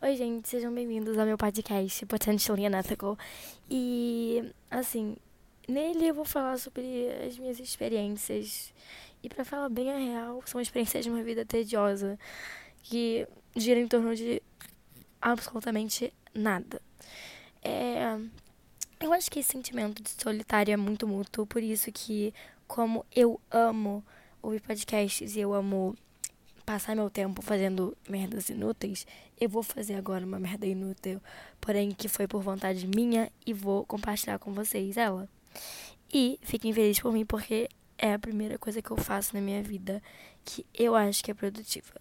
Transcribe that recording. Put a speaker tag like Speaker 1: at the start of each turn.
Speaker 1: Oi, gente, sejam bem-vindos ao meu podcast Potentially Unethical. E, assim, nele eu vou falar sobre as minhas experiências. E, para falar bem a real, são experiências de uma vida tediosa que gira em torno de absolutamente nada. É, eu acho que esse sentimento de solitário é muito mútuo, por isso que, como eu amo ouvir podcasts e eu amo passar meu tempo fazendo merdas inúteis, eu vou fazer agora uma merda inútil, porém que foi por vontade minha e vou compartilhar com vocês ela. E fiquem felizes por mim porque é a primeira coisa que eu faço na minha vida que eu acho que é produtiva.